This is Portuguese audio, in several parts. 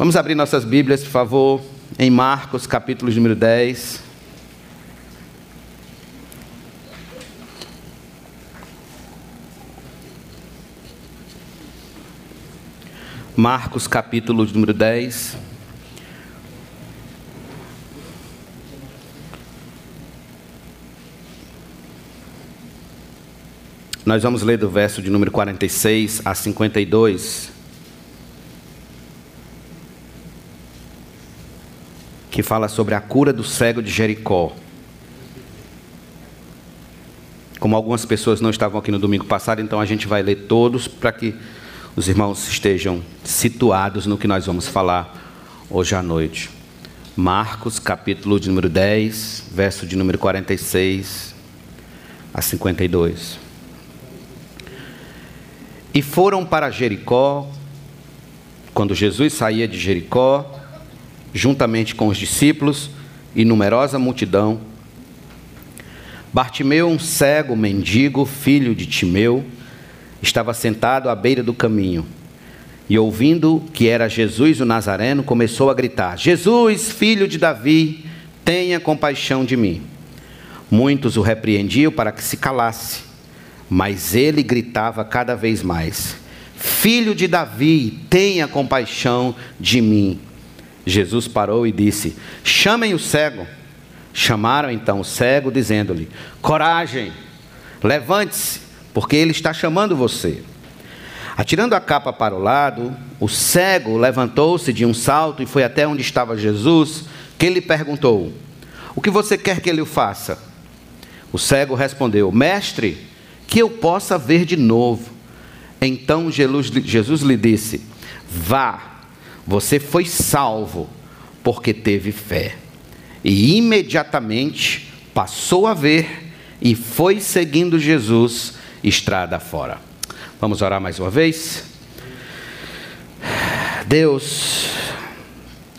Vamos abrir nossas Bíblias, por favor, em Marcos, capítulo número 10. Marcos, capítulo número 10. Nós vamos ler do verso de número 46 a 52. Que fala sobre a cura do cego de Jericó. Como algumas pessoas não estavam aqui no domingo passado, então a gente vai ler todos para que os irmãos estejam situados no que nós vamos falar hoje à noite. Marcos, capítulo de número 10, verso de número 46 a 52. E foram para Jericó, quando Jesus saía de Jericó, juntamente com os discípulos e numerosa multidão. Bartimeu, um cego mendigo, filho de Timeu, estava sentado à beira do caminho. E ouvindo que era Jesus o Nazareno, começou a gritar: Jesus, filho de Davi, tenha compaixão de mim. Muitos o repreendiam para que se calasse. Mas ele gritava cada vez mais: Filho de Davi, tenha compaixão de mim. Jesus parou e disse: Chamem o cego. Chamaram então o cego, dizendo-lhe: Coragem, levante-se, porque ele está chamando você. Atirando a capa para o lado, o cego levantou-se de um salto e foi até onde estava Jesus, que lhe perguntou: O que você quer que ele faça? O cego respondeu: Mestre, que eu possa ver de novo. Então Jesus lhe disse: Vá, você foi salvo, porque teve fé. E imediatamente passou a ver e foi seguindo Jesus estrada fora. Vamos orar mais uma vez? Deus,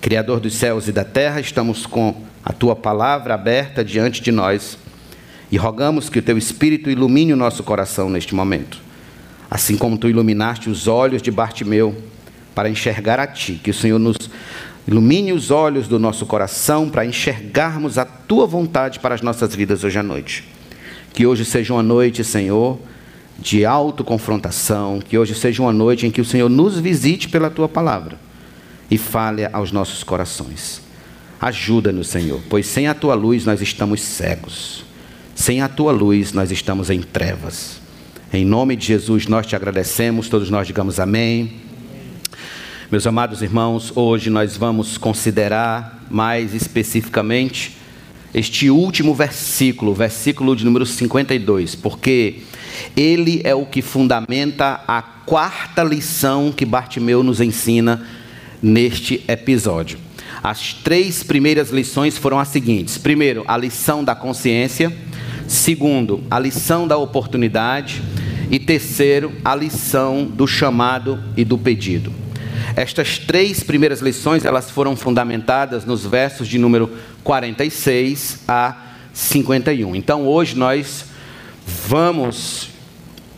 Criador dos céus e da terra, estamos com a tua palavra aberta diante de nós e rogamos que o teu Espírito ilumine o nosso coração neste momento. Assim como tu iluminaste os olhos de Bartimeu para enxergar a ti, que o Senhor nos ilumine os olhos do nosso coração para enxergarmos a tua vontade para as nossas vidas hoje à noite. Que hoje seja uma noite, Senhor, de autoconfrontação, que hoje seja uma noite em que o Senhor nos visite pela tua palavra e fale aos nossos corações. Ajuda-nos, Senhor, pois sem a tua luz nós estamos cegos. Sem a tua luz, nós estamos em trevas. Em nome de Jesus, nós te agradecemos, todos nós digamos amém. Meus amados irmãos, hoje nós vamos considerar mais especificamente este último versículo, versículo de número 52, porque ele é o que fundamenta a quarta lição que Bartimeu nos ensina neste episódio. As três primeiras lições foram as seguintes: primeiro, a lição da consciência. Segundo, a lição da oportunidade. E terceiro, a lição do chamado e do pedido. Estas três primeiras lições, elas foram fundamentadas nos versos de número 46 a 51. Então, hoje nós vamos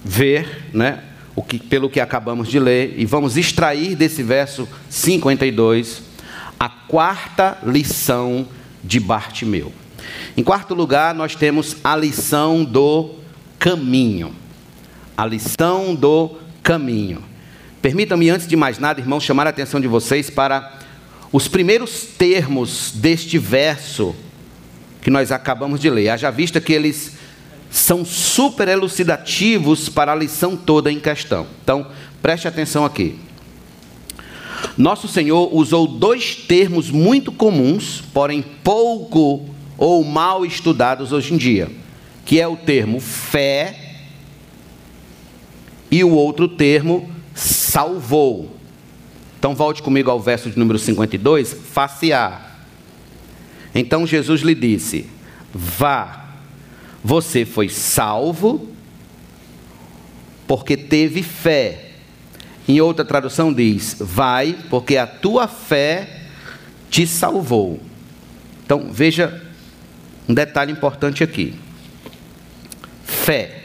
ver, né, o que, pelo que acabamos de ler, e vamos extrair desse verso 52 a quarta lição de Bartimeu. Em quarto lugar, nós temos a lição do caminho. A lição do caminho. Permitam-me, antes de mais nada, irmãos, chamar a atenção de vocês para os primeiros termos deste verso que nós acabamos de ler. Haja vista que eles são super elucidativos para a lição toda em questão. Então, preste atenção aqui. Nosso Senhor usou dois termos muito comuns, porém pouco ou mal estudados hoje em dia, que é o termo fé e o outro termo salvou. Então volte comigo ao verso de número 52, facear. Então Jesus lhe disse: Vá, você foi salvo porque teve fé. Em outra tradução diz: Vai, porque a tua fé te salvou. Então veja um detalhe importante aqui: fé.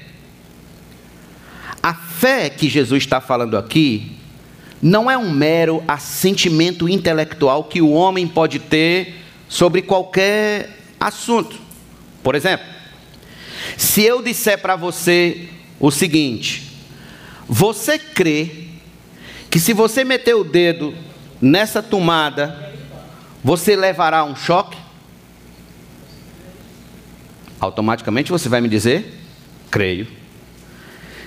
Fé que Jesus está falando aqui não é um mero assentimento intelectual que o homem pode ter sobre qualquer assunto. Por exemplo, se eu disser para você o seguinte: você crê que se você meter o dedo nessa tomada, você levará um choque? Automaticamente você vai me dizer: creio.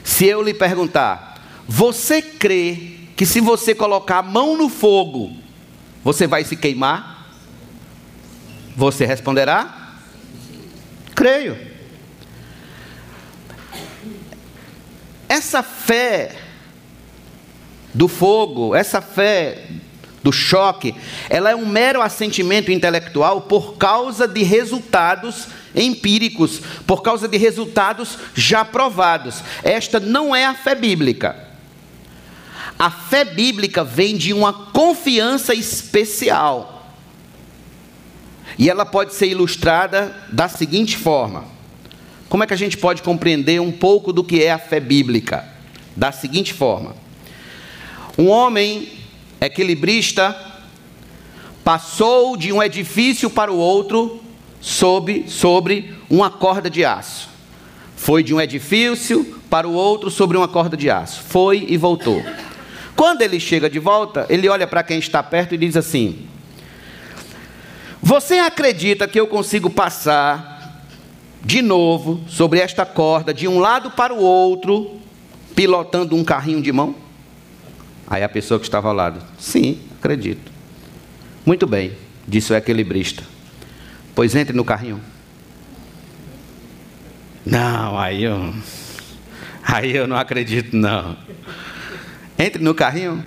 Se eu lhe perguntar, você crê que se você colocar a mão no fogo, você vai se queimar? Você responderá: creio. Essa fé do fogo, essa fé do choque, ela é um mero assentimento intelectual por causa de resultados empíricos, por causa de resultados já provados. Esta não é a fé bíblica. A fé bíblica vem de uma confiança especial. E ela pode ser ilustrada da seguinte forma: como é que a gente pode compreender um pouco do que é a fé bíblica? Da seguinte forma: um homem equilibrista passou de um edifício para o outro sob, sobre uma corda de aço. Foi de um edifício para o outro sobre uma corda de aço. Foi e voltou. Quando ele chega de volta, ele olha para quem está perto e diz assim: Você acredita que eu consigo passar de novo sobre esta corda de um lado para o outro, pilotando um carrinho de mão? Aí a pessoa que estava ao lado: Sim, acredito. Muito bem, disse o equilibrista. Pois entre no carrinho. Não, aí eu. Aí eu não acredito, não. Entre no carrinho.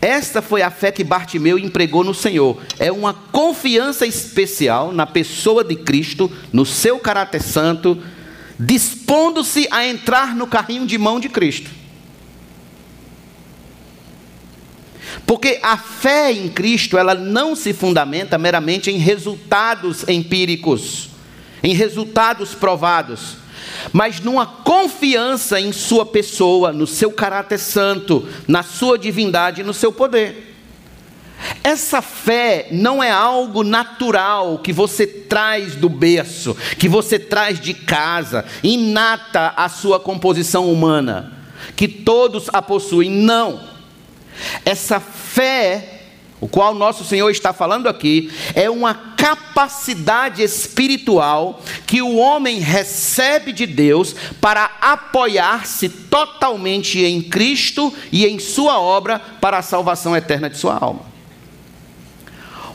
Esta foi a fé que Bartimeu empregou no Senhor. É uma confiança especial na pessoa de Cristo, no seu caráter santo, dispondo-se a entrar no carrinho de mão de Cristo. Porque a fé em Cristo, ela não se fundamenta meramente em resultados empíricos, em resultados provados, mas numa confiança em sua pessoa, no seu caráter santo, na sua divindade e no seu poder. Essa fé não é algo natural que você traz do berço, que você traz de casa, inata à sua composição humana, que todos a possuem. Não. Essa fé, o qual nosso Senhor está falando aqui, é uma capacidade espiritual que o homem recebe de Deus para apoiar-se totalmente em Cristo e em Sua obra para a salvação eterna de sua alma.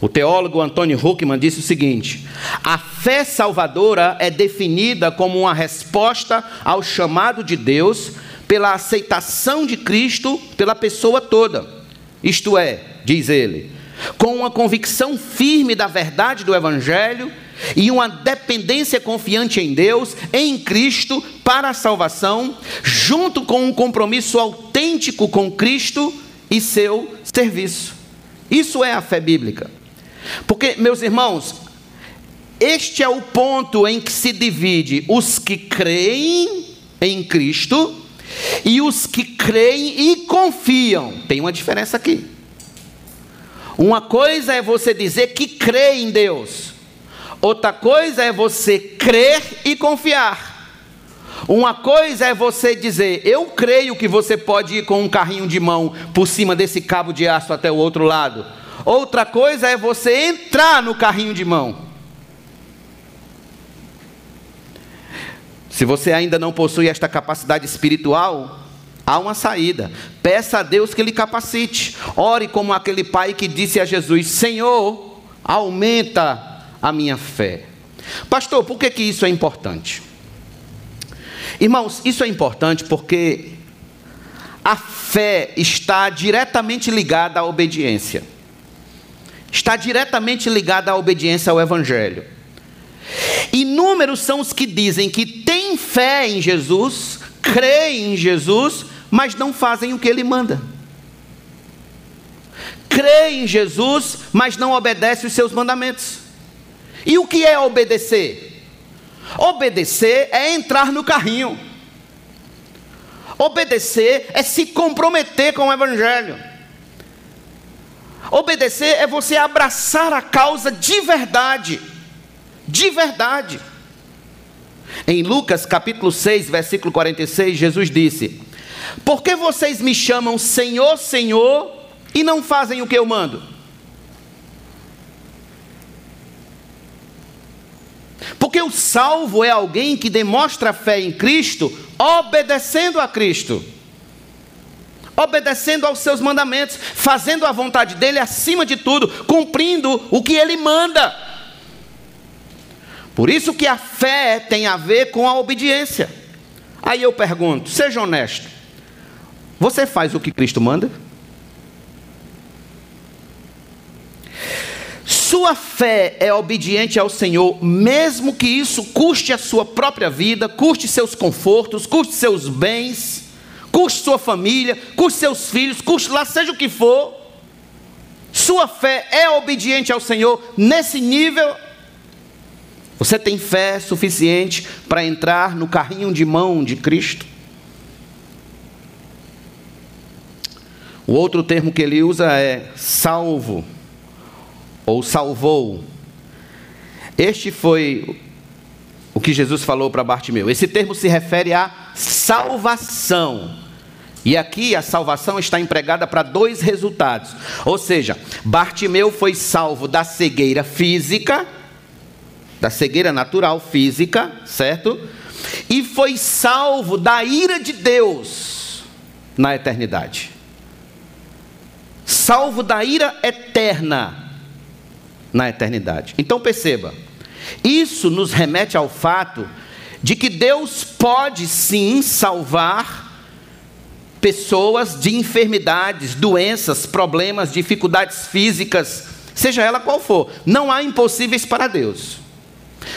O teólogo Antônio Huckman disse o seguinte: a fé salvadora é definida como uma resposta ao chamado de Deus pela aceitação de Cristo pela pessoa toda. Isto é, diz ele, com uma convicção firme da verdade do Evangelho e uma dependência confiante em Deus, em Cristo, para a salvação, junto com um compromisso autêntico com Cristo e seu serviço. Isso é a fé bíblica. Porque, meus irmãos, este é o ponto em que se divide os que creem em Cristo e os que creem e confiam. Tem uma diferença aqui. Uma coisa é você dizer que crê em Deus, outra coisa é você crer e confiar. Uma coisa é você dizer, eu creio que você pode ir com um carrinho de mão por cima desse cabo de aço até o outro lado. Outra coisa é você entrar no carrinho de mão. Se você ainda não possui esta capacidade espiritual, há uma saída. Peça a Deus que lhe capacite. Ore como aquele pai que disse a Jesus: Senhor, aumenta a minha fé. Pastor, por que, que isso é importante? Irmãos, isso é importante porque a fé está diretamente ligada à obediência. Está diretamente ligada à obediência ao Evangelho. Inúmeros são os que dizem que têm fé em Jesus, creem em Jesus, mas não fazem o que ele manda. Creem em Jesus, mas não obedecem os seus mandamentos. E o que é obedecer? Obedecer é entrar no carrinho. Obedecer é se comprometer com o Evangelho. Obedecer é você abraçar a causa de verdade. De verdade. Em Lucas capítulo 6, versículo 46, Jesus disse: Por que vocês me chamam Senhor, Senhor e não fazem o que eu mando? Porque o salvo é alguém que demonstra fé em Cristo, obedecendo a Cristo, obedecendo aos seus mandamentos, fazendo a vontade dele acima de tudo, cumprindo o que ele manda. Por isso que a fé tem a ver com a obediência. Aí eu pergunto, seja honesto, você faz o que Cristo manda? Sua fé é obediente ao Senhor, mesmo que isso custe a sua própria vida, custe seus confortos, custe seus bens, custe sua família, custe seus filhos, custe lá seja o que for. Sua fé é obediente ao Senhor nesse nível. Você tem fé suficiente para entrar no carrinho de mão de Cristo? O outro termo que ele usa é salvo ou salvou. Este foi o que Jesus falou para Bartimeu. Esse termo se refere à salvação. E aqui a salvação está empregada para dois resultados. Ou seja, Bartimeu foi salvo da cegueira física, da cegueira natural física, certo? E foi salvo da ira de Deus na eternidade. Salvo da ira eterna na eternidade. Então perceba, isso nos remete ao fato de que Deus pode sim salvar pessoas de enfermidades, doenças, problemas, dificuldades físicas, seja ela qual for. Não há impossíveis para Deus.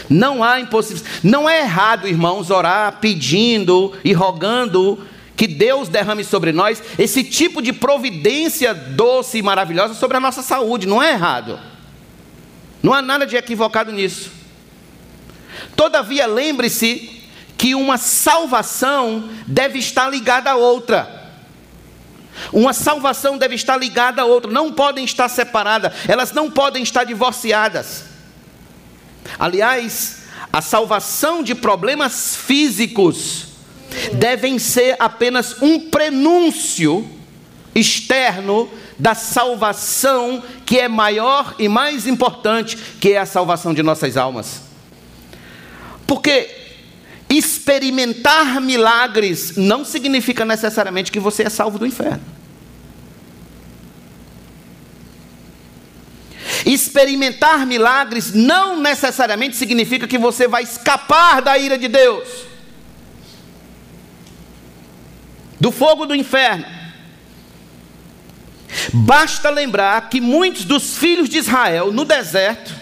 Não há impossíveis. Não é errado, irmãos, orar pedindo e rogando que Deus derrame sobre nós esse tipo de providência doce e maravilhosa sobre a nossa saúde. Não é errado. Não há nada de equivocado nisso. Todavia, lembre-se que uma salvação deve estar ligada a outra. Uma salvação deve estar ligada a outra, não podem estar separadas, elas não podem estar divorciadas. Aliás, a salvação de problemas físicos devem ser apenas um prenúncio externo da salvação que é maior e mais importante, que é a salvação de nossas almas. Porque experimentar milagres não significa necessariamente que você é salvo do inferno. Experimentar milagres não necessariamente significa que você vai escapar da ira de Deus, do fogo do inferno. Basta lembrar que muitos dos filhos de Israel no deserto,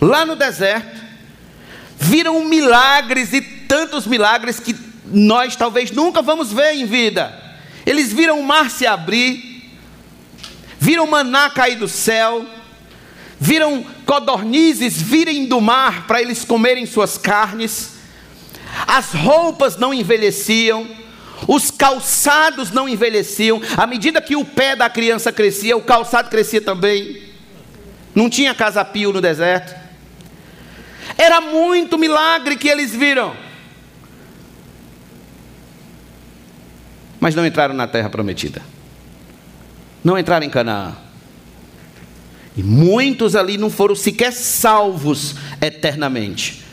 lá no deserto, viram milagres e tantos milagres que nós talvez nunca vamos ver em vida. Eles viram o mar se abrir, viram maná cair do céu, viram codornizes virem do mar para eles comerem suas carnes, as roupas não envelheciam, os calçados não envelheciam. À medida que o pé da criança crescia, o calçado crescia também. Não tinha casa-pio no deserto. Era muito milagre que eles viram. Mas não entraram na terra prometida. Não entraram em Canaã. E muitos ali não foram sequer salvos eternamente.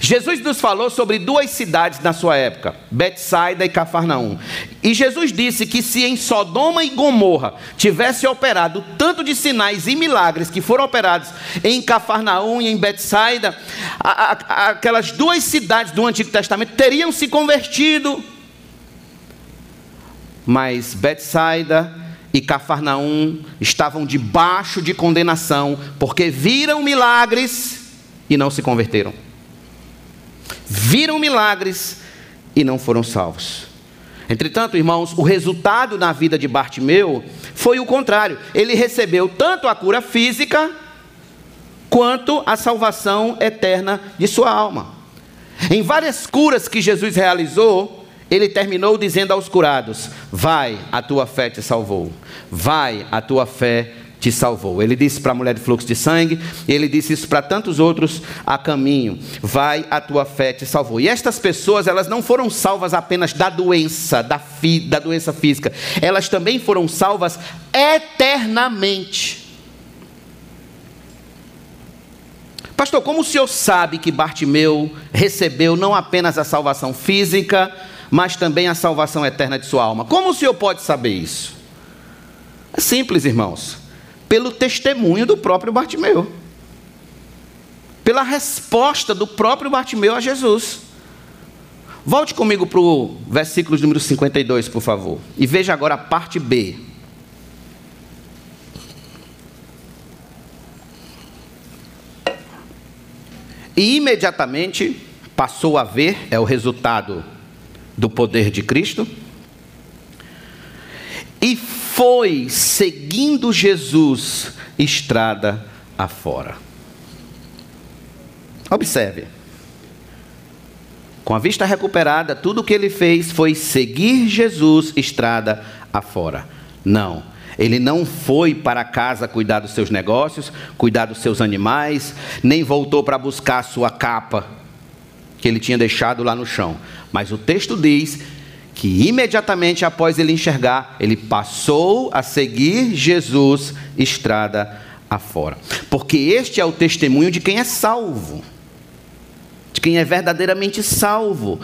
Jesus nos falou sobre duas cidades na sua época, Betsaida e Cafarnaum. E Jesus disse que se em Sodoma e Gomorra tivesse operado tanto de sinais e milagres que foram operados em Cafarnaum e em Betsaida, aquelas duas cidades do Antigo Testamento teriam se convertido. Mas Betsaida e Cafarnaum estavam debaixo de condenação, porque viram milagres e não se converteram viram milagres e não foram salvos. Entretanto, irmãos, o resultado na vida de Bartimeu foi o contrário. Ele recebeu tanto a cura física quanto a salvação eterna de sua alma. Em várias curas que Jesus realizou, ele terminou dizendo aos curados: Vai, a tua fé te salvou. Vai, a tua fé te salvou. Ele disse para a mulher de fluxo de sangue, ele disse isso para tantos outros a caminho. Vai, a tua fé te salvou. E estas pessoas, elas não foram salvas apenas da doença, da, fi, da doença física. Elas também foram salvas eternamente. Pastor, como o senhor sabe que Bartimeu recebeu não apenas a salvação física, mas também a salvação eterna de sua alma? Como o senhor pode saber isso? É simples, irmãos. Pelo testemunho do próprio Bartimeu. Pela resposta do próprio Bartimeu a Jesus. Volte comigo para o versículo número 52, por favor. E veja agora a parte B. E imediatamente passou a ver, é o resultado do poder de Cristo, e foi seguindo Jesus estrada afora. Observe. Com a vista recuperada, tudo o que ele fez foi seguir Jesus estrada afora. Não ele não foi para casa cuidar dos seus negócios, cuidar dos seus animais, nem voltou para buscar a sua capa que ele tinha deixado lá no chão. Mas o texto diz que imediatamente após ele enxergar, ele passou a seguir Jesus estrada afora. Porque este é o testemunho de quem é salvo de quem é verdadeiramente salvo,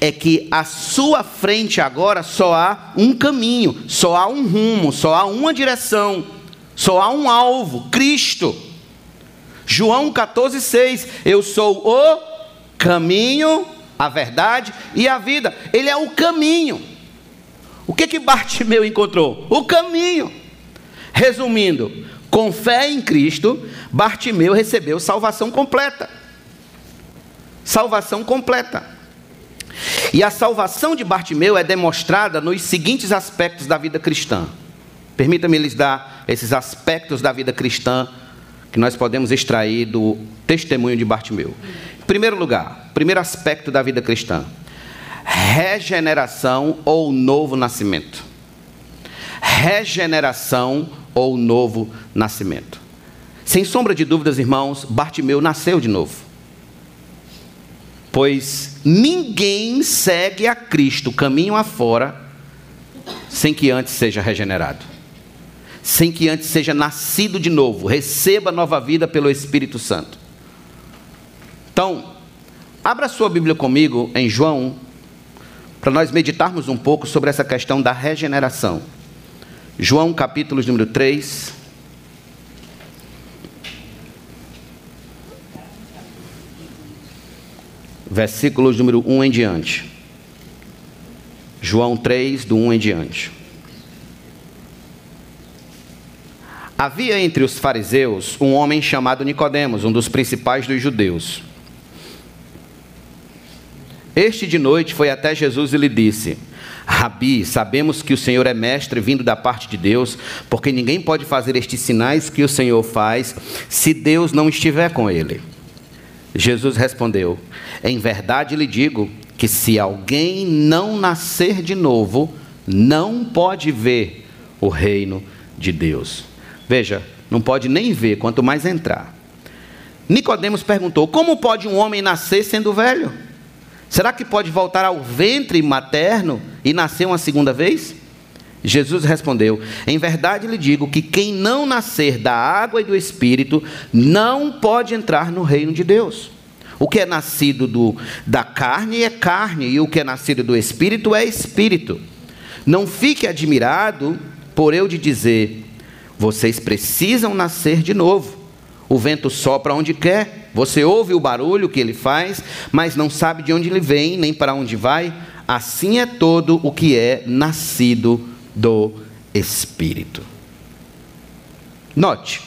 é que à sua frente agora só há um caminho, só há um rumo, só há uma direção, só há um alvo: Cristo. João 14,6: Eu sou o caminho, a verdade e a vida. Ele é o caminho. O que que Bartimeu encontrou? O caminho. Resumindo, com fé em Cristo, Bartimeu recebeu salvação completa salvação completa. E a salvação de Bartimeu é demonstrada nos seguintes aspectos da vida cristã. Permita-me lhes dar esses aspectos da vida cristã que nós podemos extrair do testemunho de Bartimeu. Primeiro lugar, primeiro aspecto da vida cristã: regeneração ou novo nascimento. Regeneração ou novo nascimento. Sem sombra de dúvidas, irmãos, Bartimeu nasceu de novo. Pois ninguém segue a Cristo caminho afora sem que antes seja regenerado, sem que antes seja nascido de novo, receba nova vida pelo Espírito Santo. Então, abra sua Bíblia comigo em João, para nós meditarmos um pouco sobre essa questão da regeneração. João capítulo número 3. versículos número 1 em diante. João 3, do 1 em diante. Havia entre os fariseus um homem chamado Nicodemos, um dos principais dos judeus. Este de noite foi até Jesus e lhe disse: Rabi, sabemos que o Senhor é mestre vindo da parte de Deus, porque ninguém pode fazer estes sinais que o Senhor faz se Deus não estiver com ele. Jesus respondeu: Em verdade lhe digo que se alguém não nascer de novo, não pode ver o reino de Deus. Veja, não pode nem ver, quanto mais entrar. Nicodemos perguntou: Como pode um homem nascer sendo velho? Será que pode voltar ao ventre materno e nascer uma segunda vez? Jesus respondeu: Em verdade lhe digo que quem não nascer da água e do espírito não pode entrar no reino de Deus. O que é nascido do, da carne é carne, e o que é nascido do espírito é espírito. Não fique admirado por eu de dizer: vocês precisam nascer de novo. O vento sopra onde quer, você ouve o barulho que ele faz, mas não sabe de onde ele vem, nem para onde vai. Assim é todo o que é nascido do Espírito. Note,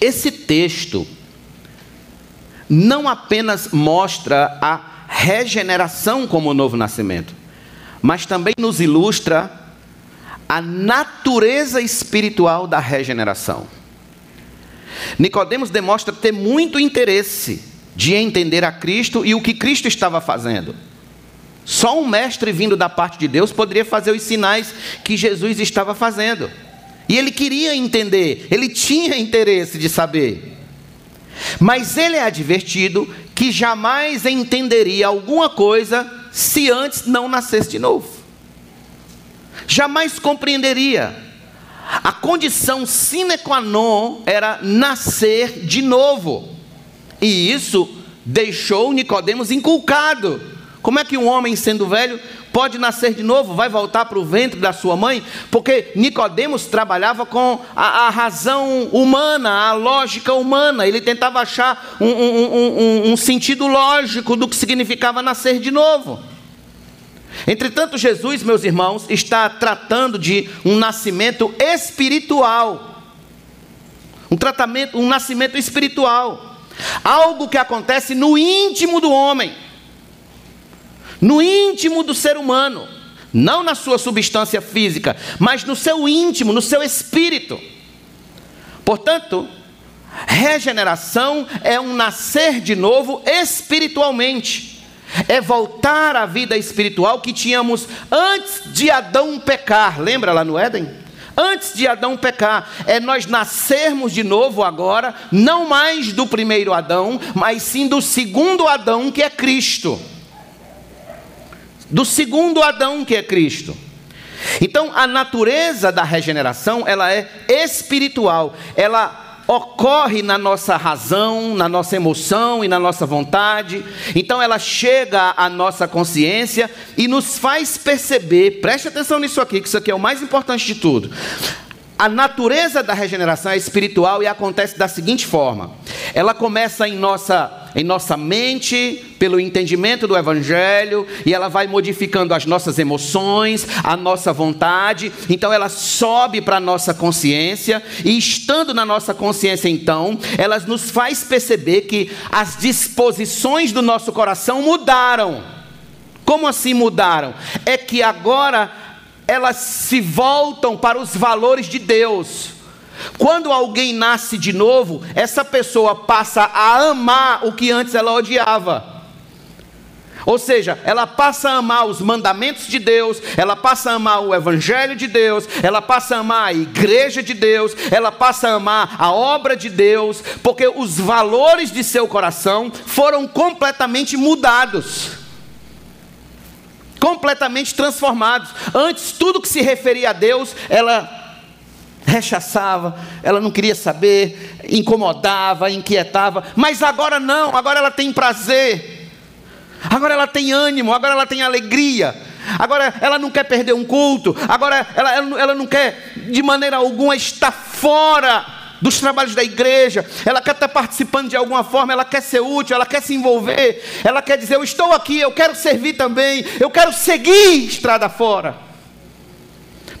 esse texto não apenas mostra a regeneração como novo nascimento, mas também nos ilustra a natureza espiritual da regeneração. Nicodemos demonstra ter muito interesse de entender a Cristo e o que Cristo estava fazendo. Só um mestre vindo da parte de Deus poderia fazer os sinais que Jesus estava fazendo. E ele queria entender, ele tinha interesse de saber. Mas ele é advertido que jamais entenderia alguma coisa se antes não nascesse de novo. Jamais compreenderia. A condição sine qua non era nascer de novo. E isso deixou Nicodemos inculcado. Como é que um homem sendo velho pode nascer de novo, vai voltar para o ventre da sua mãe? Porque Nicodemos trabalhava com a, a razão humana, a lógica humana. Ele tentava achar um, um, um, um sentido lógico do que significava nascer de novo. Entretanto, Jesus, meus irmãos, está tratando de um nascimento espiritual. Um tratamento, um nascimento espiritual. Algo que acontece no íntimo do homem. No íntimo do ser humano, não na sua substância física, mas no seu íntimo, no seu espírito. Portanto, regeneração é um nascer de novo espiritualmente é voltar à vida espiritual que tínhamos antes de Adão pecar. Lembra lá no Éden? Antes de Adão pecar, é nós nascermos de novo agora, não mais do primeiro Adão, mas sim do segundo Adão que é Cristo. Do segundo Adão que é Cristo. Então, a natureza da regeneração, ela é espiritual. Ela ocorre na nossa razão, na nossa emoção e na nossa vontade. Então ela chega à nossa consciência e nos faz perceber, preste atenção nisso aqui, que isso aqui é o mais importante de tudo. A natureza da regeneração é espiritual e acontece da seguinte forma: ela começa em nossa em nossa mente, pelo entendimento do Evangelho, e ela vai modificando as nossas emoções, a nossa vontade, então ela sobe para a nossa consciência, e estando na nossa consciência, então, ela nos faz perceber que as disposições do nosso coração mudaram. Como assim mudaram? É que agora elas se voltam para os valores de Deus quando alguém nasce de novo, essa pessoa passa a amar o que antes ela odiava. Ou seja, ela passa a amar os mandamentos de Deus, ela passa a amar o Evangelho de Deus, ela passa a amar a igreja de Deus, ela passa a amar a obra de Deus, porque os valores de seu coração foram completamente mudados completamente transformados. Antes, tudo que se referia a Deus, ela rechaçava, ela não queria saber, incomodava, inquietava, mas agora não, agora ela tem prazer, agora ela tem ânimo, agora ela tem alegria, agora ela não quer perder um culto, agora ela, ela, ela não quer de maneira alguma estar fora dos trabalhos da igreja, ela quer estar participando de alguma forma, ela quer ser útil, ela quer se envolver, ela quer dizer: Eu estou aqui, eu quero servir também, eu quero seguir estrada fora.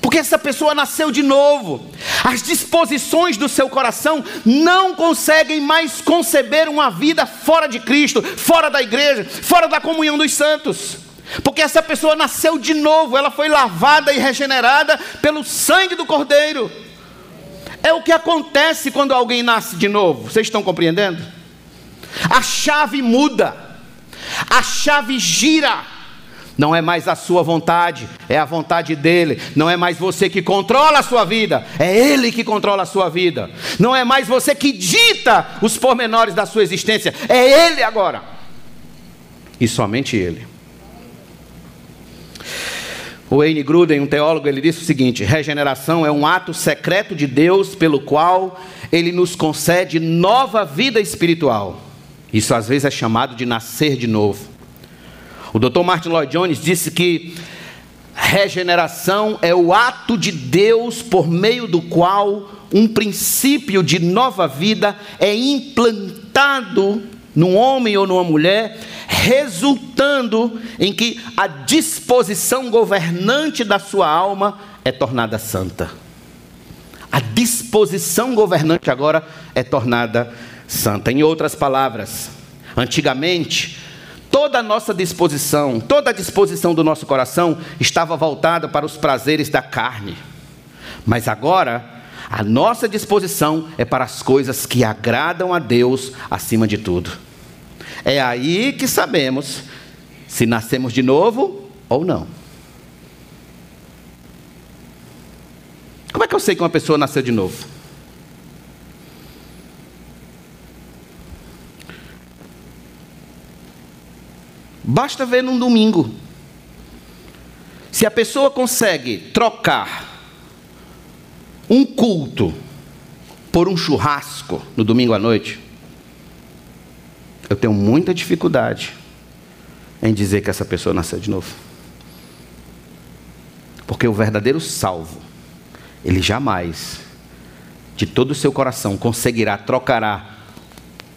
Porque essa pessoa nasceu de novo. As disposições do seu coração não conseguem mais conceber uma vida fora de Cristo, fora da igreja, fora da comunhão dos santos. Porque essa pessoa nasceu de novo, ela foi lavada e regenerada pelo sangue do Cordeiro. É o que acontece quando alguém nasce de novo. Vocês estão compreendendo? A chave muda, a chave gira. Não é mais a sua vontade, é a vontade dele. Não é mais você que controla a sua vida, é ele que controla a sua vida. Não é mais você que dita os pormenores da sua existência, é ele agora. E somente ele. O Wayne Gruden, um teólogo, ele disse o seguinte: regeneração é um ato secreto de Deus pelo qual ele nos concede nova vida espiritual. Isso às vezes é chamado de nascer de novo. O Dr. Martin Lloyd Jones disse que regeneração é o ato de Deus por meio do qual um princípio de nova vida é implantado num homem ou numa mulher, resultando em que a disposição governante da sua alma é tornada santa. A disposição governante agora é tornada santa. Em outras palavras, antigamente, Toda a nossa disposição, toda a disposição do nosso coração estava voltada para os prazeres da carne. Mas agora, a nossa disposição é para as coisas que agradam a Deus acima de tudo. É aí que sabemos se nascemos de novo ou não. Como é que eu sei que uma pessoa nasceu de novo? Basta ver num domingo. Se a pessoa consegue trocar um culto por um churrasco no domingo à noite, eu tenho muita dificuldade em dizer que essa pessoa nasceu de novo. Porque o verdadeiro salvo, ele jamais, de todo o seu coração, conseguirá trocará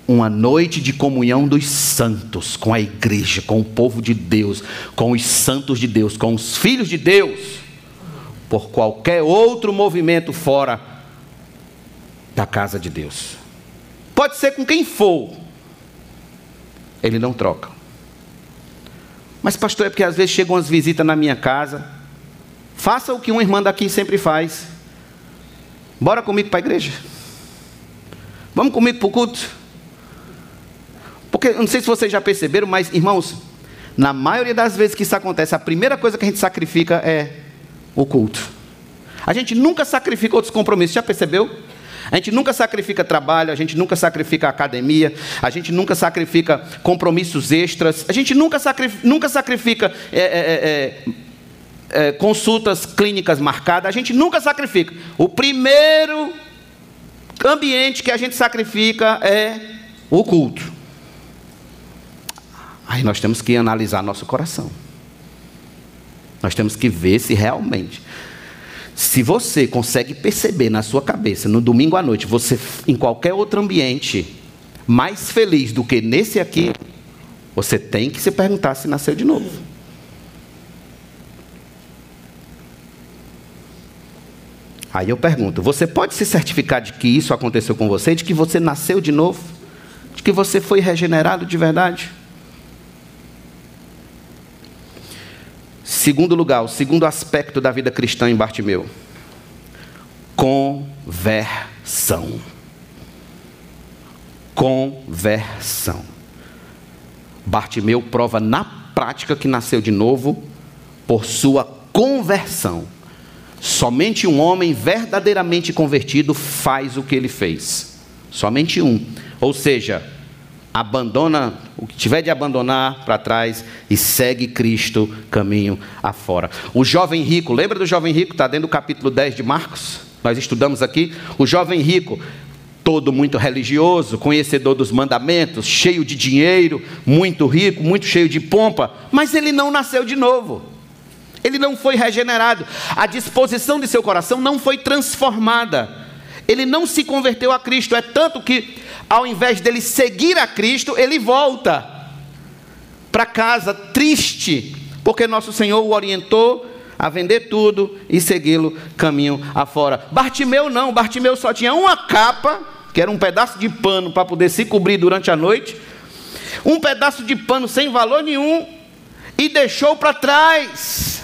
uma noite de comunhão dos santos com a igreja, com o povo de Deus, com os santos de Deus, com os filhos de Deus, por qualquer outro movimento fora da casa de Deus. Pode ser com quem for, ele não troca. Mas, pastor, é porque às vezes chegam as visitas na minha casa. Faça o que uma irmã daqui sempre faz. Bora comigo para a igreja. Vamos comigo para o culto. Porque, não sei se vocês já perceberam, mas, irmãos, na maioria das vezes que isso acontece, a primeira coisa que a gente sacrifica é o culto. A gente nunca sacrifica outros compromissos, já percebeu? A gente nunca sacrifica trabalho, a gente nunca sacrifica academia, a gente nunca sacrifica compromissos extras, a gente nunca, sacrifica, nunca sacrifica é, é, é, é, consultas clínicas marcadas, a gente nunca sacrifica. O primeiro ambiente que a gente sacrifica é o culto. Aí nós temos que analisar nosso coração. Nós temos que ver se realmente se você consegue perceber na sua cabeça, no domingo à noite, você em qualquer outro ambiente, mais feliz do que nesse aqui, você tem que se perguntar se nasceu de novo. Aí eu pergunto: você pode se certificar de que isso aconteceu com você, de que você nasceu de novo, de que você foi regenerado de verdade? Segundo lugar, o segundo aspecto da vida cristã em Bartimeu: conversão. Conversão. Bartimeu prova na prática que nasceu de novo por sua conversão. Somente um homem verdadeiramente convertido faz o que ele fez. Somente um. Ou seja, abandona o que tiver de abandonar para trás e segue Cristo caminho afora. O jovem rico, lembra do jovem rico? Está dentro do capítulo 10 de Marcos. Nós estudamos aqui. O jovem rico, todo muito religioso, conhecedor dos mandamentos, cheio de dinheiro, muito rico, muito cheio de pompa, mas ele não nasceu de novo. Ele não foi regenerado. A disposição de seu coração não foi transformada. Ele não se converteu a Cristo. É tanto que ao invés dele seguir a Cristo, ele volta para casa triste, porque nosso Senhor o orientou a vender tudo e segui-lo caminho afora. Bartimeu não, Bartimeu só tinha uma capa, que era um pedaço de pano para poder se cobrir durante a noite, um pedaço de pano sem valor nenhum, e deixou para trás.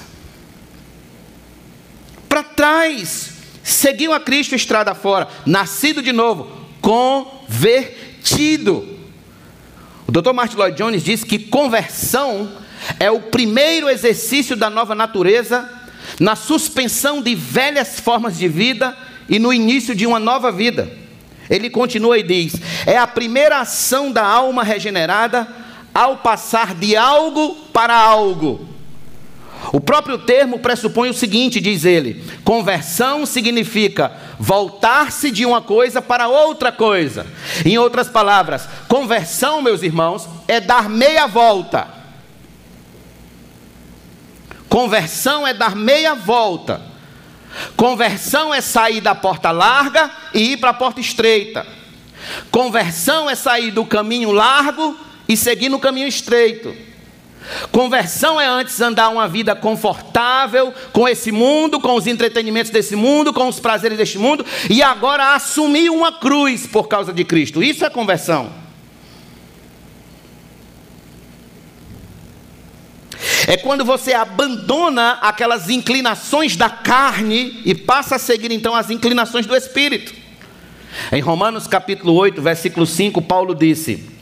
Para trás. Seguiu a Cristo estrada fora, nascido de novo, convertido. O Dr. Martin Lloyd Jones diz que conversão é o primeiro exercício da nova natureza na suspensão de velhas formas de vida e no início de uma nova vida. Ele continua e diz: é a primeira ação da alma regenerada ao passar de algo para algo. O próprio termo pressupõe o seguinte, diz ele: conversão significa voltar-se de uma coisa para outra coisa. Em outras palavras, conversão, meus irmãos, é dar meia volta. Conversão é dar meia volta. Conversão é sair da porta larga e ir para a porta estreita. Conversão é sair do caminho largo e seguir no caminho estreito. Conversão é antes andar uma vida confortável com esse mundo, com os entretenimentos desse mundo, com os prazeres deste mundo, e agora assumir uma cruz por causa de Cristo. Isso é conversão. É quando você abandona aquelas inclinações da carne e passa a seguir então as inclinações do espírito. Em Romanos capítulo 8, versículo 5, Paulo disse: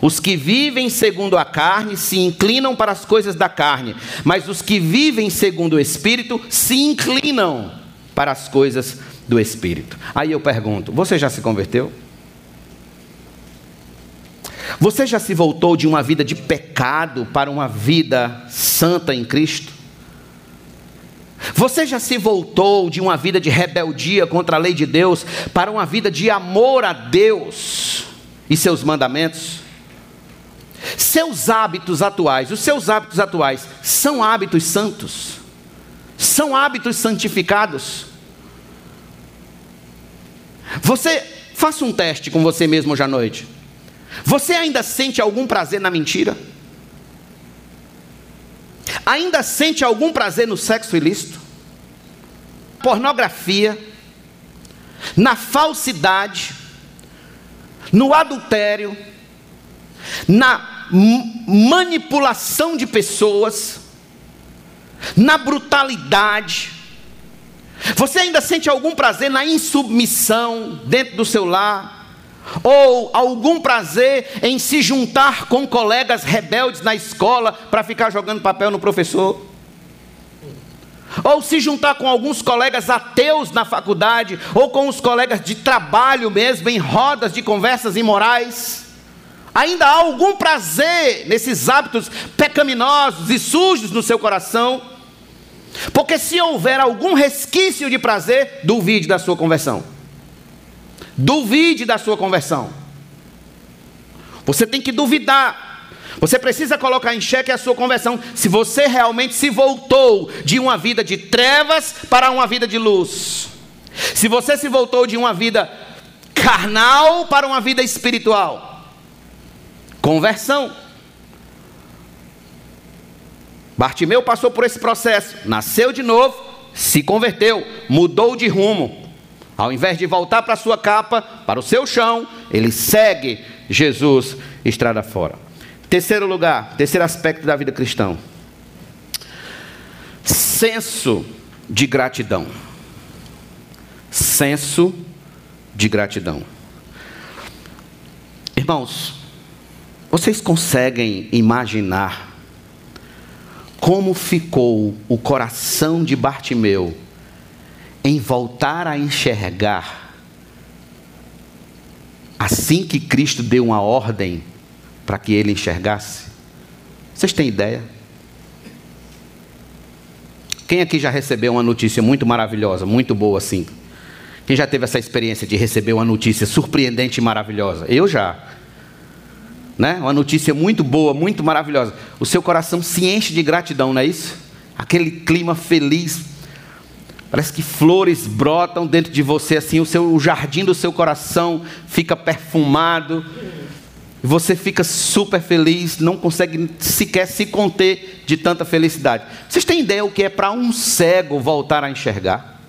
Os que vivem segundo a carne se inclinam para as coisas da carne, mas os que vivem segundo o Espírito se inclinam para as coisas do Espírito. Aí eu pergunto: você já se converteu? Você já se voltou de uma vida de pecado para uma vida santa em Cristo? Você já se voltou de uma vida de rebeldia contra a lei de Deus para uma vida de amor a Deus e seus mandamentos? Seus hábitos atuais, os seus hábitos atuais são hábitos santos? São hábitos santificados? Você faça um teste com você mesmo hoje à noite. Você ainda sente algum prazer na mentira? Ainda sente algum prazer no sexo ilícito? Pornografia, na falsidade, no adultério, na manipulação de pessoas, na brutalidade. Você ainda sente algum prazer na insubmissão dentro do seu lar? Ou algum prazer em se juntar com colegas rebeldes na escola para ficar jogando papel no professor? Ou se juntar com alguns colegas ateus na faculdade, ou com os colegas de trabalho mesmo, em rodas de conversas imorais? Ainda há algum prazer nesses hábitos pecaminosos e sujos no seu coração? Porque se houver algum resquício de prazer, duvide da sua conversão. Duvide da sua conversão. Você tem que duvidar. Você precisa colocar em xeque a sua conversão. Se você realmente se voltou de uma vida de trevas para uma vida de luz. Se você se voltou de uma vida carnal para uma vida espiritual. Conversão. Bartimeu passou por esse processo, nasceu de novo, se converteu, mudou de rumo. Ao invés de voltar para sua capa, para o seu chão, ele segue Jesus estrada fora. Terceiro lugar, terceiro aspecto da vida cristã. Senso de gratidão. Senso de gratidão. Irmãos, vocês conseguem imaginar como ficou o coração de Bartimeu em voltar a enxergar assim que Cristo deu uma ordem para que ele enxergasse? Vocês têm ideia? Quem aqui já recebeu uma notícia muito maravilhosa, muito boa assim? Quem já teve essa experiência de receber uma notícia surpreendente e maravilhosa? Eu já. Né? Uma notícia muito boa, muito maravilhosa. O seu coração se enche de gratidão, não é isso? Aquele clima feliz, Parece que flores brotam dentro de você, assim, o, seu, o jardim do seu coração fica perfumado. Você fica super feliz, não consegue sequer se conter de tanta felicidade. Vocês têm ideia o que é para um cego voltar a enxergar?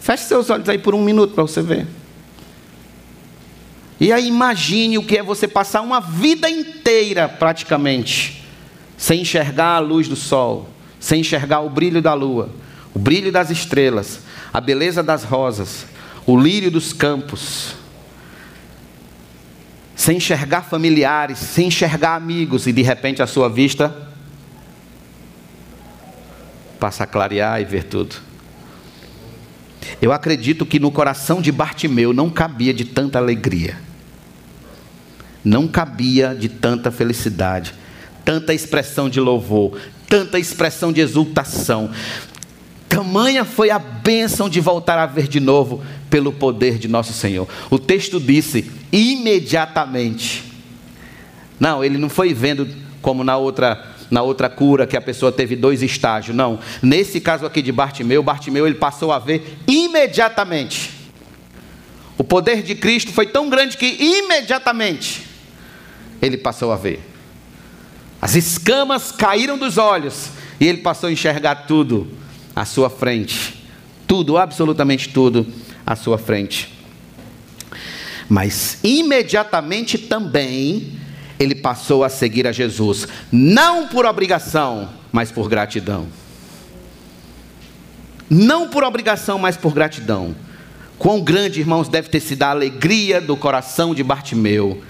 Feche seus olhos aí por um minuto para você ver. E aí imagine o que é você passar uma vida inteira, praticamente, sem enxergar a luz do sol sem enxergar o brilho da lua, o brilho das estrelas, a beleza das rosas, o lírio dos campos, sem enxergar familiares, sem enxergar amigos, e de repente a sua vista passa a clarear e ver tudo. Eu acredito que no coração de Bartimeu não cabia de tanta alegria, não cabia de tanta felicidade, tanta expressão de louvor, tanta expressão de exultação. Tamanha foi a bênção de voltar a ver de novo pelo poder de nosso Senhor. O texto disse imediatamente. Não, ele não foi vendo como na outra na outra cura que a pessoa teve dois estágios. Não. Nesse caso aqui de Bartimeu, Bartimeu ele passou a ver imediatamente. O poder de Cristo foi tão grande que imediatamente ele passou a ver. As escamas caíram dos olhos e ele passou a enxergar tudo à sua frente. Tudo, absolutamente tudo à sua frente. Mas imediatamente também ele passou a seguir a Jesus, não por obrigação, mas por gratidão. Não por obrigação, mas por gratidão. Quão grande, irmãos, deve ter sido a alegria do coração de Bartimeu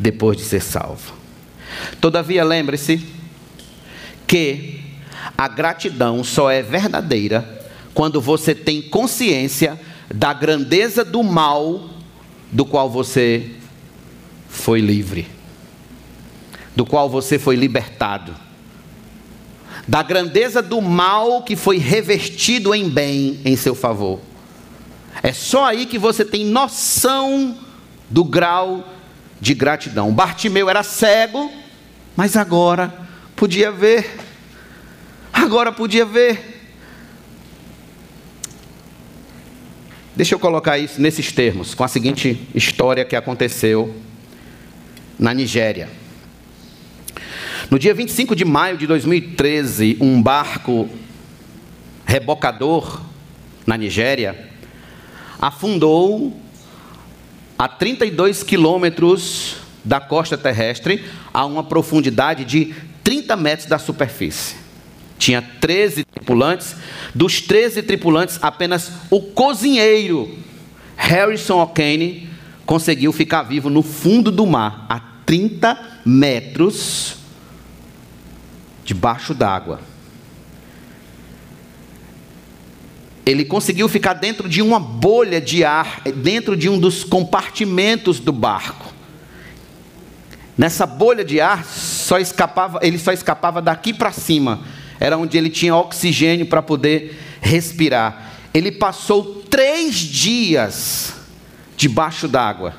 depois de ser salvo. Todavia, lembre-se que a gratidão só é verdadeira quando você tem consciência da grandeza do mal do qual você foi livre, do qual você foi libertado, da grandeza do mal que foi revestido em bem em seu favor. É só aí que você tem noção do grau de gratidão. Bartimeu era cego, mas agora podia ver. Agora podia ver. Deixa eu colocar isso nesses termos, com a seguinte história que aconteceu na Nigéria. No dia 25 de maio de 2013, um barco rebocador na Nigéria afundou a 32 quilômetros da costa terrestre, a uma profundidade de 30 metros da superfície. Tinha 13 tripulantes. Dos 13 tripulantes, apenas o cozinheiro, Harrison O'Kane, conseguiu ficar vivo no fundo do mar, a 30 metros debaixo d'água. Ele conseguiu ficar dentro de uma bolha de ar, dentro de um dos compartimentos do barco. Nessa bolha de ar, só escapava, ele só escapava daqui para cima era onde ele tinha oxigênio para poder respirar. Ele passou três dias debaixo d'água.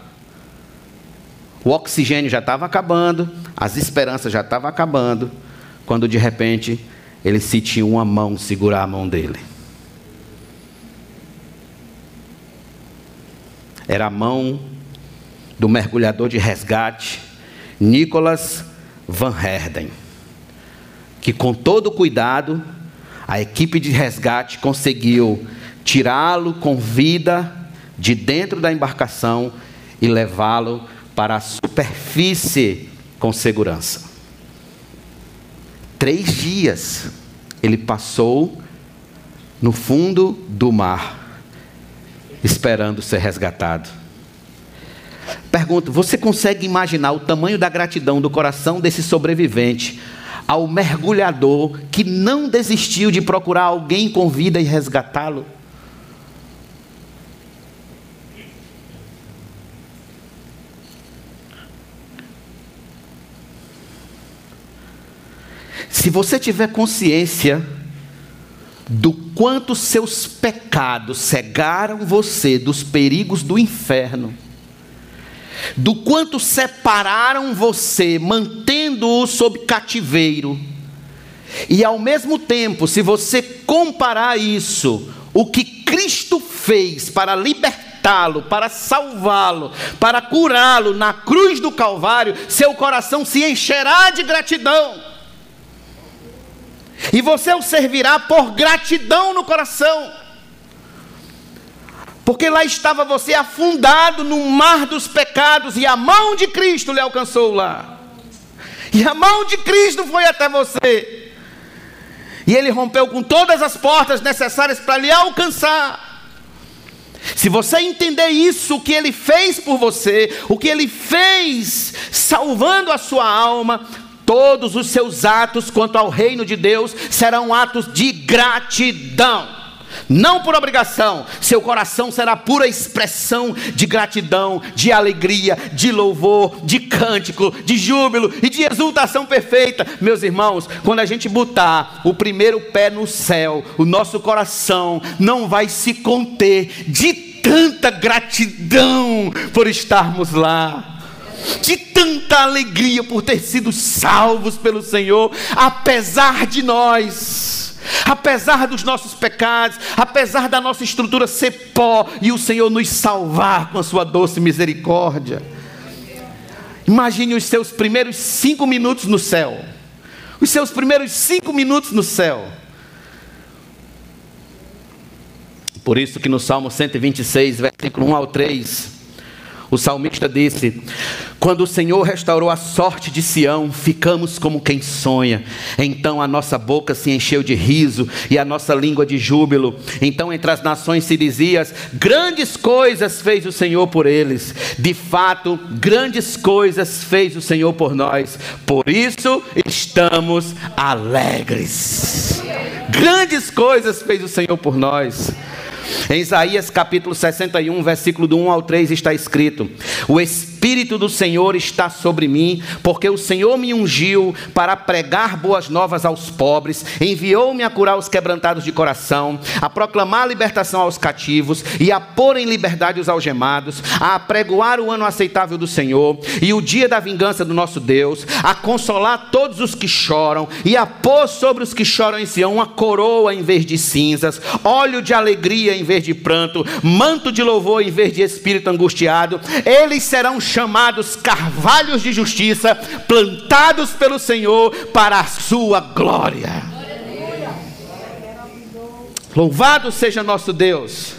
O oxigênio já estava acabando, as esperanças já estavam acabando, quando de repente ele sentiu uma mão segurar a mão dele. Era a mão do mergulhador de resgate, Nicholas Van Herden que com todo cuidado a equipe de resgate conseguiu tirá-lo com vida de dentro da embarcação e levá-lo para a superfície com segurança. Três dias ele passou no fundo do mar, esperando ser resgatado. Pergunto: você consegue imaginar o tamanho da gratidão do coração desse sobrevivente ao mergulhador que não desistiu de procurar alguém com vida e resgatá-lo. Se você tiver consciência do quanto seus pecados cegaram você dos perigos do inferno, do quanto separaram você, mantendo-o sob cativeiro. E ao mesmo tempo, se você comparar isso, o que Cristo fez para libertá-lo, para salvá-lo, para curá-lo na cruz do Calvário, seu coração se encherá de gratidão. E você o servirá por gratidão no coração. Porque lá estava você afundado no mar dos pecados e a mão de Cristo lhe alcançou lá. E a mão de Cristo foi até você. E ele rompeu com todas as portas necessárias para lhe alcançar. Se você entender isso, o que ele fez por você, o que ele fez salvando a sua alma, todos os seus atos quanto ao reino de Deus serão atos de gratidão não por obrigação, seu coração será pura expressão de gratidão, de alegria, de louvor, de cântico, de júbilo e de exultação perfeita. Meus irmãos, quando a gente botar o primeiro pé no céu, o nosso coração não vai se conter de tanta gratidão por estarmos lá de tanta alegria por ter sido salvos pelo Senhor, apesar de nós apesar dos nossos pecados, apesar da nossa estrutura ser pó e o Senhor nos salvar com a sua doce misericórdia. Imagine os seus primeiros cinco minutos no céu. Os seus primeiros cinco minutos no céu. Por isso que no Salmo 126, versículo 1 ao 3, o salmista disse: Quando o Senhor restaurou a sorte de Sião, ficamos como quem sonha. Então a nossa boca se encheu de riso e a nossa língua de júbilo. Então entre as nações se dizia: grandes coisas fez o Senhor por eles. De fato, grandes coisas fez o Senhor por nós. Por isso estamos alegres. Grandes coisas fez o Senhor por nós. Em Isaías capítulo 61, versículo do 1 ao 3 está escrito: O Espírito do Senhor está sobre mim, porque o Senhor me ungiu para pregar boas novas aos pobres, enviou-me a curar os quebrantados de coração, a proclamar a libertação aos cativos e a pôr em liberdade os algemados, a apregoar o ano aceitável do Senhor e o dia da vingança do nosso Deus, a consolar todos os que choram e a pôr sobre os que choram em Sião uma coroa em vez de cinzas, óleo de alegria em vez de pranto, manto de louvor em vez de espírito angustiado. Eles serão chamados carvalhos de justiça, plantados pelo Senhor para a sua glória. Louvado seja nosso Deus.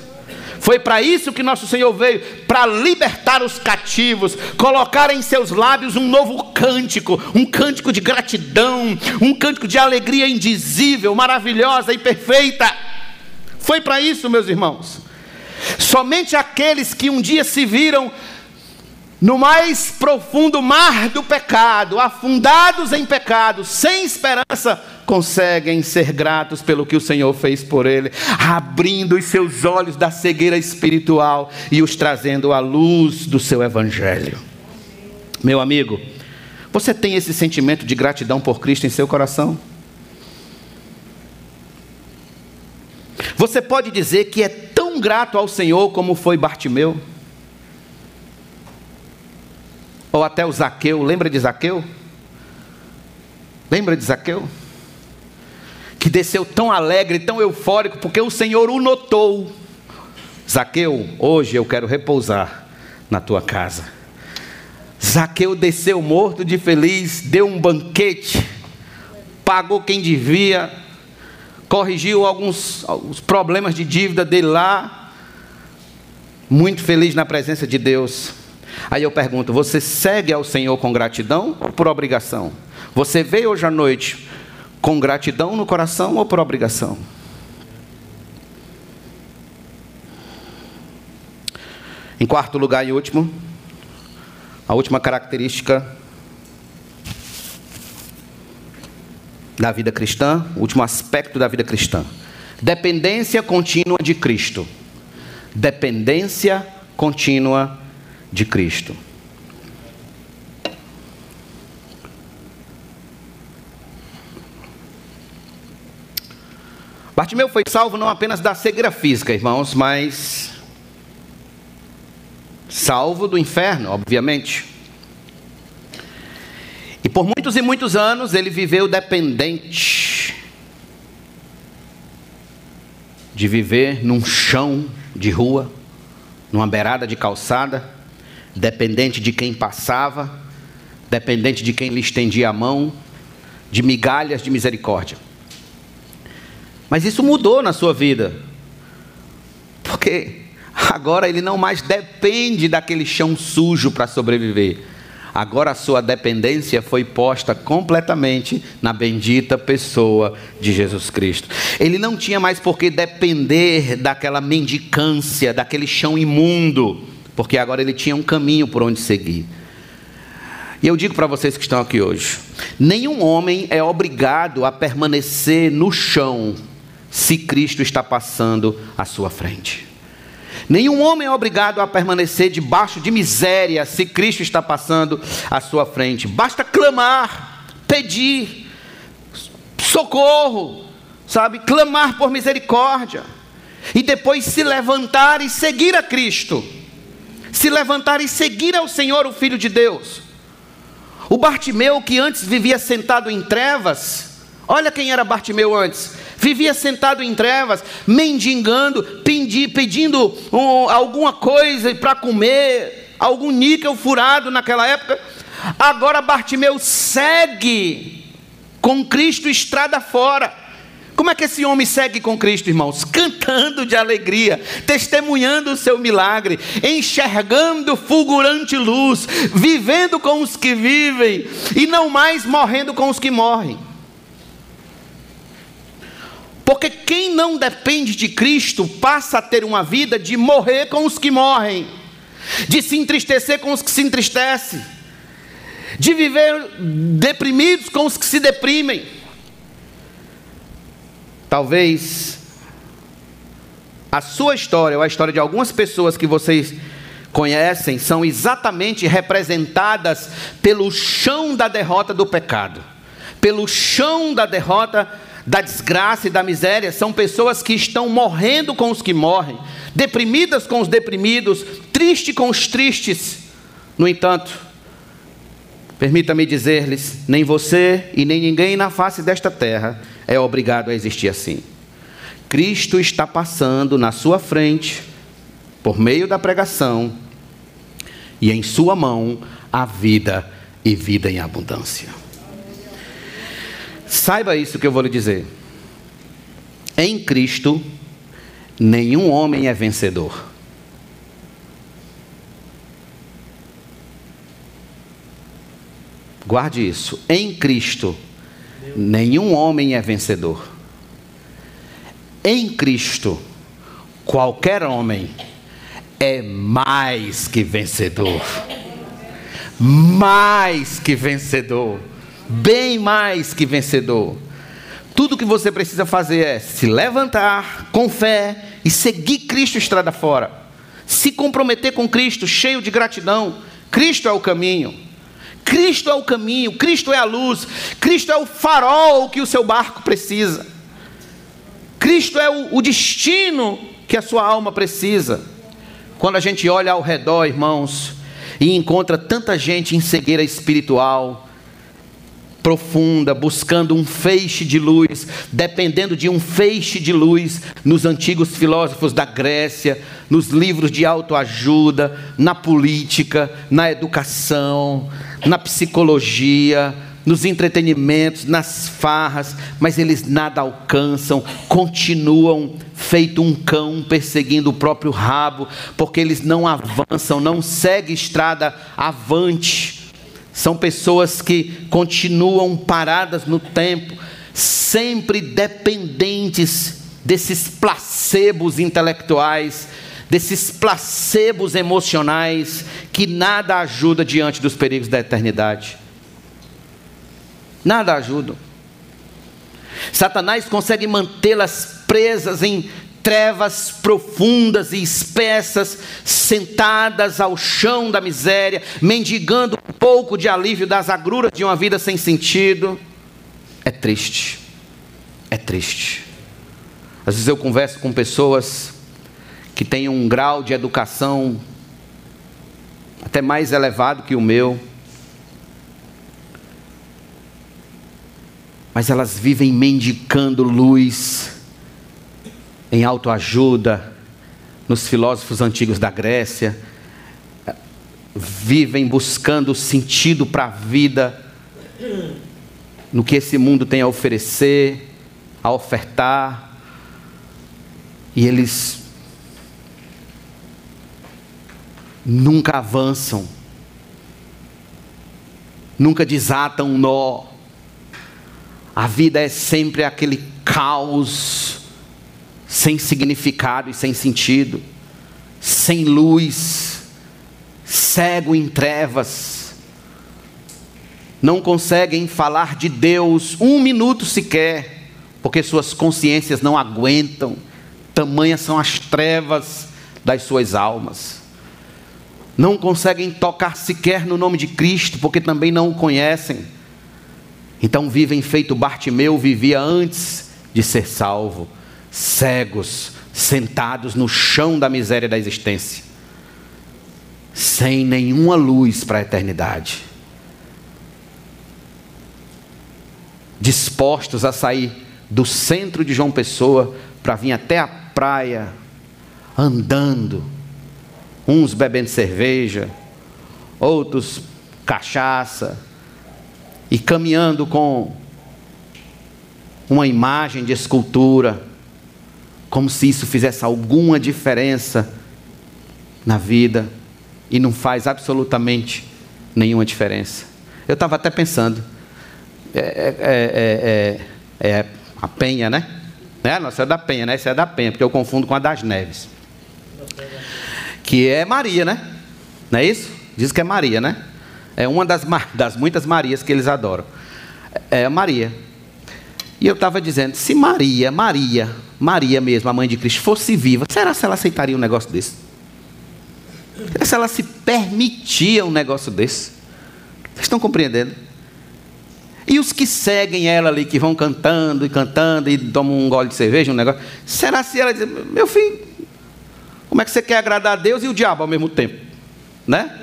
Foi para isso que nosso Senhor veio para libertar os cativos, colocar em seus lábios um novo cântico, um cântico de gratidão, um cântico de alegria indizível, maravilhosa e perfeita. Foi para isso, meus irmãos. Somente aqueles que um dia se viram no mais profundo mar do pecado, afundados em pecado, sem esperança, conseguem ser gratos pelo que o Senhor fez por ele, abrindo os seus olhos da cegueira espiritual e os trazendo à luz do seu evangelho. Meu amigo, você tem esse sentimento de gratidão por Cristo em seu coração? Você pode dizer que é tão grato ao Senhor como foi Bartimeu? Ou até o Zaqueu, lembra de Zaqueu? Lembra de Zaqueu? Que desceu tão alegre, tão eufórico, porque o Senhor o notou. Zaqueu, hoje eu quero repousar na tua casa. Zaqueu desceu morto de feliz, deu um banquete, pagou quem devia, corrigiu alguns, alguns problemas de dívida dele lá, muito feliz na presença de Deus. Aí eu pergunto: você segue ao Senhor com gratidão ou por obrigação? Você veio hoje à noite com gratidão no coração ou por obrigação? Em quarto lugar e último, a última característica da vida cristã, o último aspecto da vida cristã. Dependência contínua de Cristo. Dependência contínua de Cristo. Bartimeu foi salvo não apenas da cegueira física, irmãos, mas salvo do inferno, obviamente. E por muitos e muitos anos ele viveu dependente de viver num chão de rua, numa beirada de calçada, dependente de quem passava, dependente de quem lhe estendia a mão, de migalhas de misericórdia. Mas isso mudou na sua vida, porque agora ele não mais depende daquele chão sujo para sobreviver Agora a sua dependência foi posta completamente na bendita pessoa de Jesus Cristo. Ele não tinha mais por que depender daquela mendicância, daquele chão imundo, porque agora ele tinha um caminho por onde seguir. E eu digo para vocês que estão aqui hoje: nenhum homem é obrigado a permanecer no chão se Cristo está passando à sua frente. Nenhum homem é obrigado a permanecer debaixo de miséria se Cristo está passando à sua frente. Basta clamar, pedir socorro, sabe? Clamar por misericórdia. E depois se levantar e seguir a Cristo. Se levantar e seguir ao Senhor, o Filho de Deus. O Bartimeu, que antes vivia sentado em trevas, olha quem era Bartimeu antes vivia sentado em trevas, mendigando, pendi, pedindo um, alguma coisa para comer, algum níquel furado naquela época. Agora Bartimeu segue com Cristo estrada fora, Como é que esse homem segue com Cristo, irmãos? Cantando de alegria, testemunhando o seu milagre, enxergando fulgurante luz, vivendo com os que vivem e não mais morrendo com os que morrem. Porque quem não depende de Cristo passa a ter uma vida de morrer com os que morrem, de se entristecer com os que se entristecem, de viver deprimidos com os que se deprimem. Talvez a sua história, ou a história de algumas pessoas que vocês conhecem, são exatamente representadas pelo chão da derrota do pecado, pelo chão da derrota da desgraça e da miséria. São pessoas que estão morrendo com os que morrem, deprimidas com os deprimidos, tristes com os tristes. No entanto, permita-me dizer-lhes: nem você e nem ninguém na face desta terra é obrigado a existir assim. Cristo está passando na sua frente, por meio da pregação, e em sua mão a vida e vida em abundância. Saiba isso que eu vou lhe dizer. Em Cristo, nenhum homem é vencedor. Guarde isso. Em Cristo, nenhum homem é vencedor. Em Cristo, qualquer homem é mais que vencedor. Mais que vencedor. Bem mais que vencedor. Tudo que você precisa fazer é se levantar com fé e seguir Cristo estrada fora. Se comprometer com Cristo, cheio de gratidão. Cristo é o caminho. Cristo é o caminho, Cristo é a luz, Cristo é o farol que o seu barco precisa. Cristo é o, o destino que a sua alma precisa. Quando a gente olha ao redor, irmãos, e encontra tanta gente em cegueira espiritual, profunda, buscando um feixe de luz, dependendo de um feixe de luz nos antigos filósofos da Grécia, nos livros de autoajuda, na política, na educação, na psicologia, nos entretenimentos, nas farras, mas eles nada alcançam, continuam feito um cão perseguindo o próprio rabo, porque eles não avançam, não seguem estrada avante. São pessoas que continuam paradas no tempo, sempre dependentes desses placebos intelectuais, desses placebos emocionais que nada ajuda diante dos perigos da eternidade. Nada ajuda. Satanás consegue mantê-las presas em trevas profundas e espessas, sentadas ao chão da miséria, mendigando um pouco de alívio das agruras de uma vida sem sentido. É triste, é triste. Às vezes eu converso com pessoas que têm um grau de educação até mais elevado que o meu, mas elas vivem mendicando luz, em autoajuda, nos filósofos antigos da Grécia, vivem buscando sentido para a vida, no que esse mundo tem a oferecer, a ofertar, e eles nunca avançam, nunca desatam um nó. A vida é sempre aquele caos sem significado e sem sentido, sem luz, cego em trevas, não conseguem falar de Deus um minuto sequer, porque suas consciências não aguentam, tamanhas são as trevas das suas almas. Não conseguem tocar sequer no nome de Cristo, porque também não o conhecem. Então vivem feito Bartimeu vivia antes de ser salvo cegos, sentados no chão da miséria da existência, sem nenhuma luz para a eternidade, dispostos a sair do centro de João Pessoa para vir até a praia, andando, uns bebendo cerveja, outros cachaça, e caminhando com uma imagem de escultura, como se isso fizesse alguma diferença na vida, e não faz absolutamente nenhuma diferença. Eu estava até pensando, é, é, é, é, a Penha, né? É, nossa, é da Penha, né? Essa é da Penha, porque eu confundo com a das Neves. Que é Maria, né? Não é isso? Diz que é Maria, né? É uma das, das muitas Marias que eles adoram. É Maria. E eu estava dizendo, se Maria, Maria, Maria mesmo, a mãe de Cristo, fosse viva, será que ela aceitaria um negócio desse? Será se ela se permitia um negócio desse? Vocês estão compreendendo? E os que seguem ela ali, que vão cantando e cantando e tomam um gole de cerveja, um negócio, será se ela diz, meu filho, como é que você quer agradar a Deus e o diabo ao mesmo tempo? Né?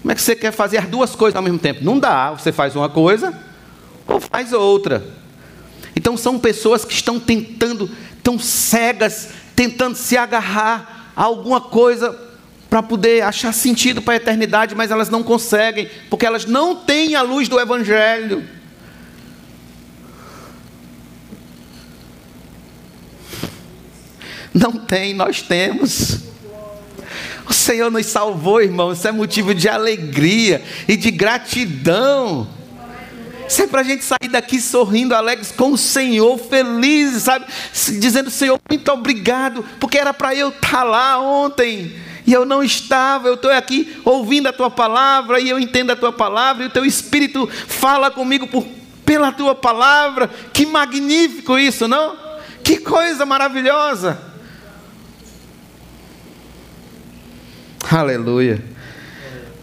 Como é que você quer fazer as duas coisas ao mesmo tempo? Não dá, você faz uma coisa ou faz outra. Então são pessoas que estão tentando, tão cegas, tentando se agarrar a alguma coisa para poder achar sentido para a eternidade, mas elas não conseguem, porque elas não têm a luz do Evangelho. Não tem, nós temos. O Senhor nos salvou, irmão. Isso é motivo de alegria e de gratidão. Isso é para a gente sair daqui sorrindo, alegres com o Senhor, felizes, sabe? Dizendo, Senhor, muito obrigado, porque era para eu estar tá lá ontem. E eu não estava, eu estou aqui ouvindo a tua palavra, e eu entendo a tua palavra, e o teu Espírito fala comigo por, pela tua palavra. Que magnífico isso, não? Que coisa maravilhosa. Aleluia.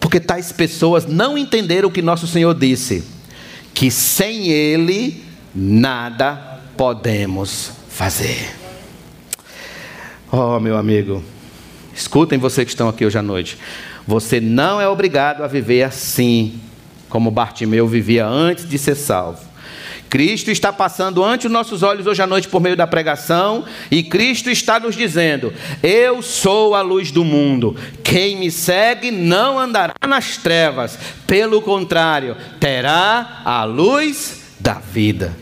Porque tais pessoas não entenderam o que nosso Senhor disse que sem Ele nada podemos fazer. Oh, meu amigo, escutem vocês que estão aqui hoje à noite. Você não é obrigado a viver assim, como Bartimeu vivia antes de ser salvo. Cristo está passando ante os nossos olhos hoje à noite por meio da pregação, e Cristo está nos dizendo: Eu sou a luz do mundo. Quem me segue não andará nas trevas, pelo contrário, terá a luz da vida.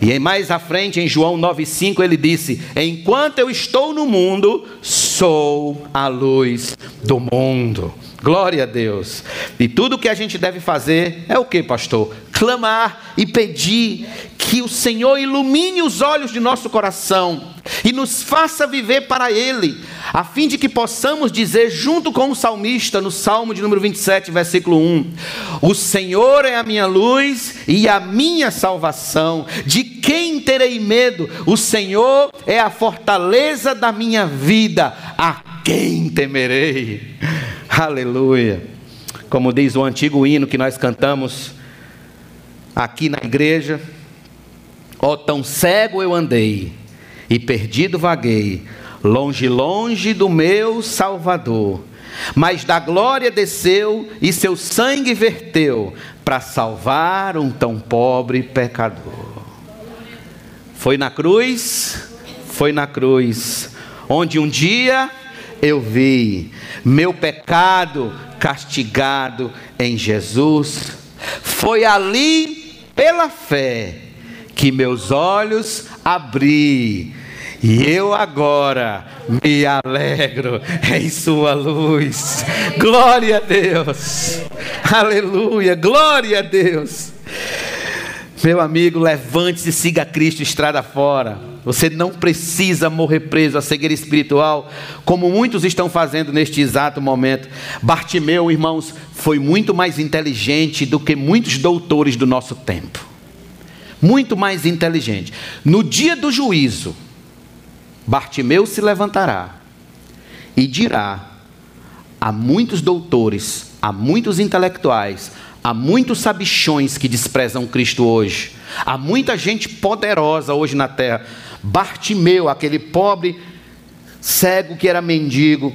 E mais à frente, em João 9,5, ele disse: Enquanto eu estou no mundo, sou a luz do mundo. Glória a Deus. E tudo o que a gente deve fazer é o que, pastor? Clamar e pedir que o Senhor ilumine os olhos de nosso coração e nos faça viver para Ele, a fim de que possamos dizer, junto com o salmista, no Salmo de número 27, versículo 1: O Senhor é a minha luz e a minha salvação, de quem terei medo? O Senhor é a fortaleza da minha vida, a quem temerei? Aleluia. Como diz o antigo hino que nós cantamos aqui na igreja, ó oh, tão cego eu andei e perdido vaguei, longe, longe do meu Salvador. Mas da glória desceu e seu sangue verteu para salvar um tão pobre pecador. Foi na cruz, foi na cruz, onde um dia eu vi meu pecado castigado em Jesus. Foi ali, pela fé, que meus olhos abri. E eu agora me alegro em Sua luz. Glória a Deus. Aleluia. Glória a Deus. Meu amigo, levante-se e siga Cristo estrada fora. Você não precisa morrer preso à cegueira espiritual, como muitos estão fazendo neste exato momento. Bartimeu, irmãos, foi muito mais inteligente do que muitos doutores do nosso tempo. Muito mais inteligente. No dia do juízo, Bartimeu se levantará e dirá a muitos doutores, a muitos intelectuais, Há muitos sabichões que desprezam Cristo hoje. Há muita gente poderosa hoje na terra. Bartimeu, aquele pobre cego que era mendigo,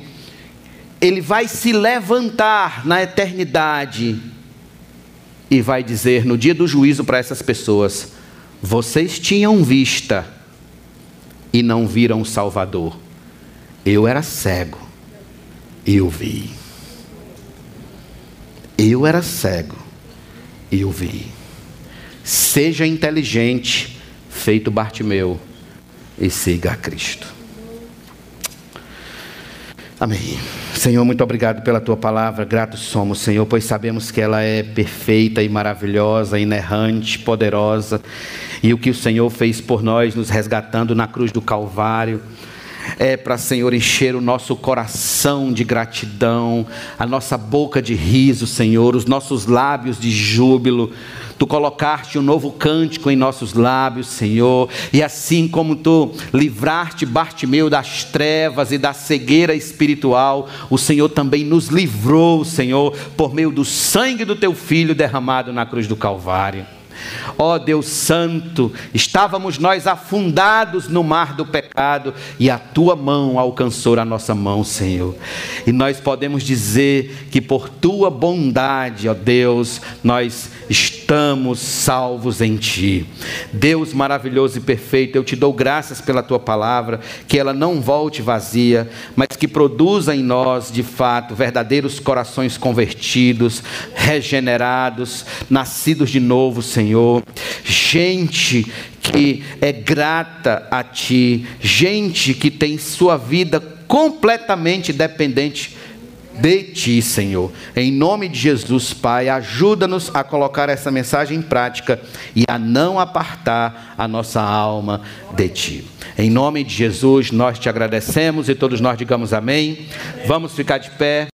ele vai se levantar na eternidade e vai dizer no dia do juízo para essas pessoas: Vocês tinham vista e não viram o Salvador. Eu era cego e eu vi. Eu era cego e o vi. Seja inteligente, feito Bartimeu, e siga a Cristo. Amém. Senhor, muito obrigado pela tua palavra. Gratos somos, Senhor, pois sabemos que ela é perfeita e maravilhosa, inerrante, poderosa. E o que o Senhor fez por nós, nos resgatando na cruz do Calvário é para, Senhor, encher o nosso coração de gratidão, a nossa boca de riso, Senhor, os nossos lábios de júbilo. Tu colocaste um novo cântico em nossos lábios, Senhor, e assim como tu livraste Bartimeu das trevas e da cegueira espiritual, o Senhor também nos livrou, Senhor, por meio do sangue do teu filho derramado na cruz do Calvário. Ó oh, Deus Santo, estávamos nós afundados no mar do pecado e a tua mão alcançou a nossa mão, Senhor. E nós podemos dizer que por tua bondade, ó Deus, nós estamos salvos em ti. Deus maravilhoso e perfeito, eu te dou graças pela tua palavra, que ela não volte vazia, mas que produza em nós, de fato, verdadeiros corações convertidos, regenerados, nascidos de novo, Senhor. Gente que é grata a ti, gente que tem sua vida completamente dependente de ti, Senhor. Em nome de Jesus, Pai, ajuda-nos a colocar essa mensagem em prática e a não apartar a nossa alma de ti. Em nome de Jesus, nós te agradecemos e todos nós digamos amém. Vamos ficar de pé.